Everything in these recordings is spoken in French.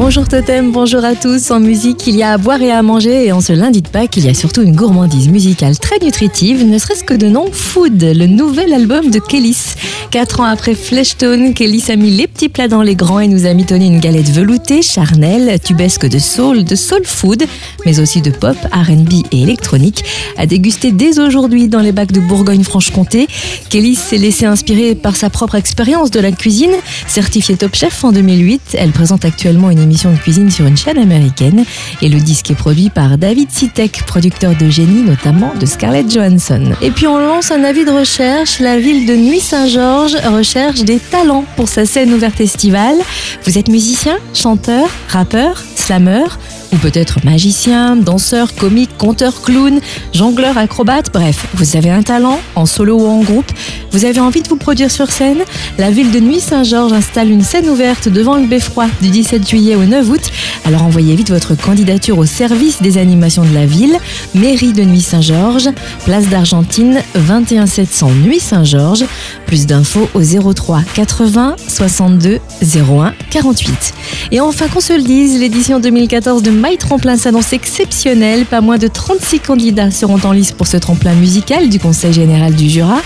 Bonjour Totem, bonjour à tous. En musique, il y a à boire et à manger et en ce lundi de Pâques, il y a surtout une gourmandise musicale très nutritive, ne serait-ce que de nom Food, le nouvel album de Kélis. Quatre ans après Fleshstone, Kélis a mis les petits plats dans les grands et nous a mitonné une galette veloutée, charnelle, tubesque de soul, de soul food, mais aussi de pop, R&B et électronique, à déguster dès aujourd'hui dans les bacs de Bourgogne-Franche-Comté. Kélis s'est laissé inspirer par sa propre expérience de la cuisine, certifiée top chef en 2008. Elle présente actuellement une émission de cuisine sur une chaîne américaine. Et le disque est produit par David Sitek, producteur de génie notamment de Scarlett Johansson. Et puis on lance un avis de recherche, la ville de Nuit-Saint-Georges recherche des talents pour sa scène ouverte estivale. Vous êtes musicien, chanteur, rappeur, slameur ou peut-être magicien, danseur, comique, conteur, clown, jongleur, acrobate, bref, vous avez un talent, en solo ou en groupe, vous avez envie de vous produire sur scène, la ville de Nuit Saint-Georges installe une scène ouverte devant le Beffroi du 17 juillet au 9 août, alors envoyez vite votre candidature au service des animations de la ville, mairie de Nuit Saint-Georges, place d'Argentine 21 700 Nuit Saint-Georges, plus d'infos au 03 80 62 01 48. Et enfin qu'on se le dise, l'édition 2014 de My Tremplin s'annonce exceptionnelle. Pas moins de 36 candidats seront en lice pour ce tremplin musical du Conseil général du Jura.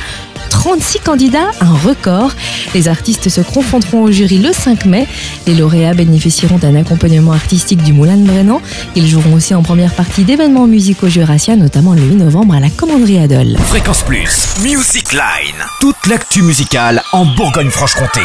36 candidats, un record. Les artistes se confronteront au jury le 5 mai. Les lauréats bénéficieront d'un accompagnement artistique du Moulin de Brennan. Ils joueront aussi en première partie d'événements musicaux jurassiens, notamment le 8 novembre à la Commanderie Adol. Fréquence Plus, Music Line. Toute l'actu musicale en Bourgogne-Franche-Comté.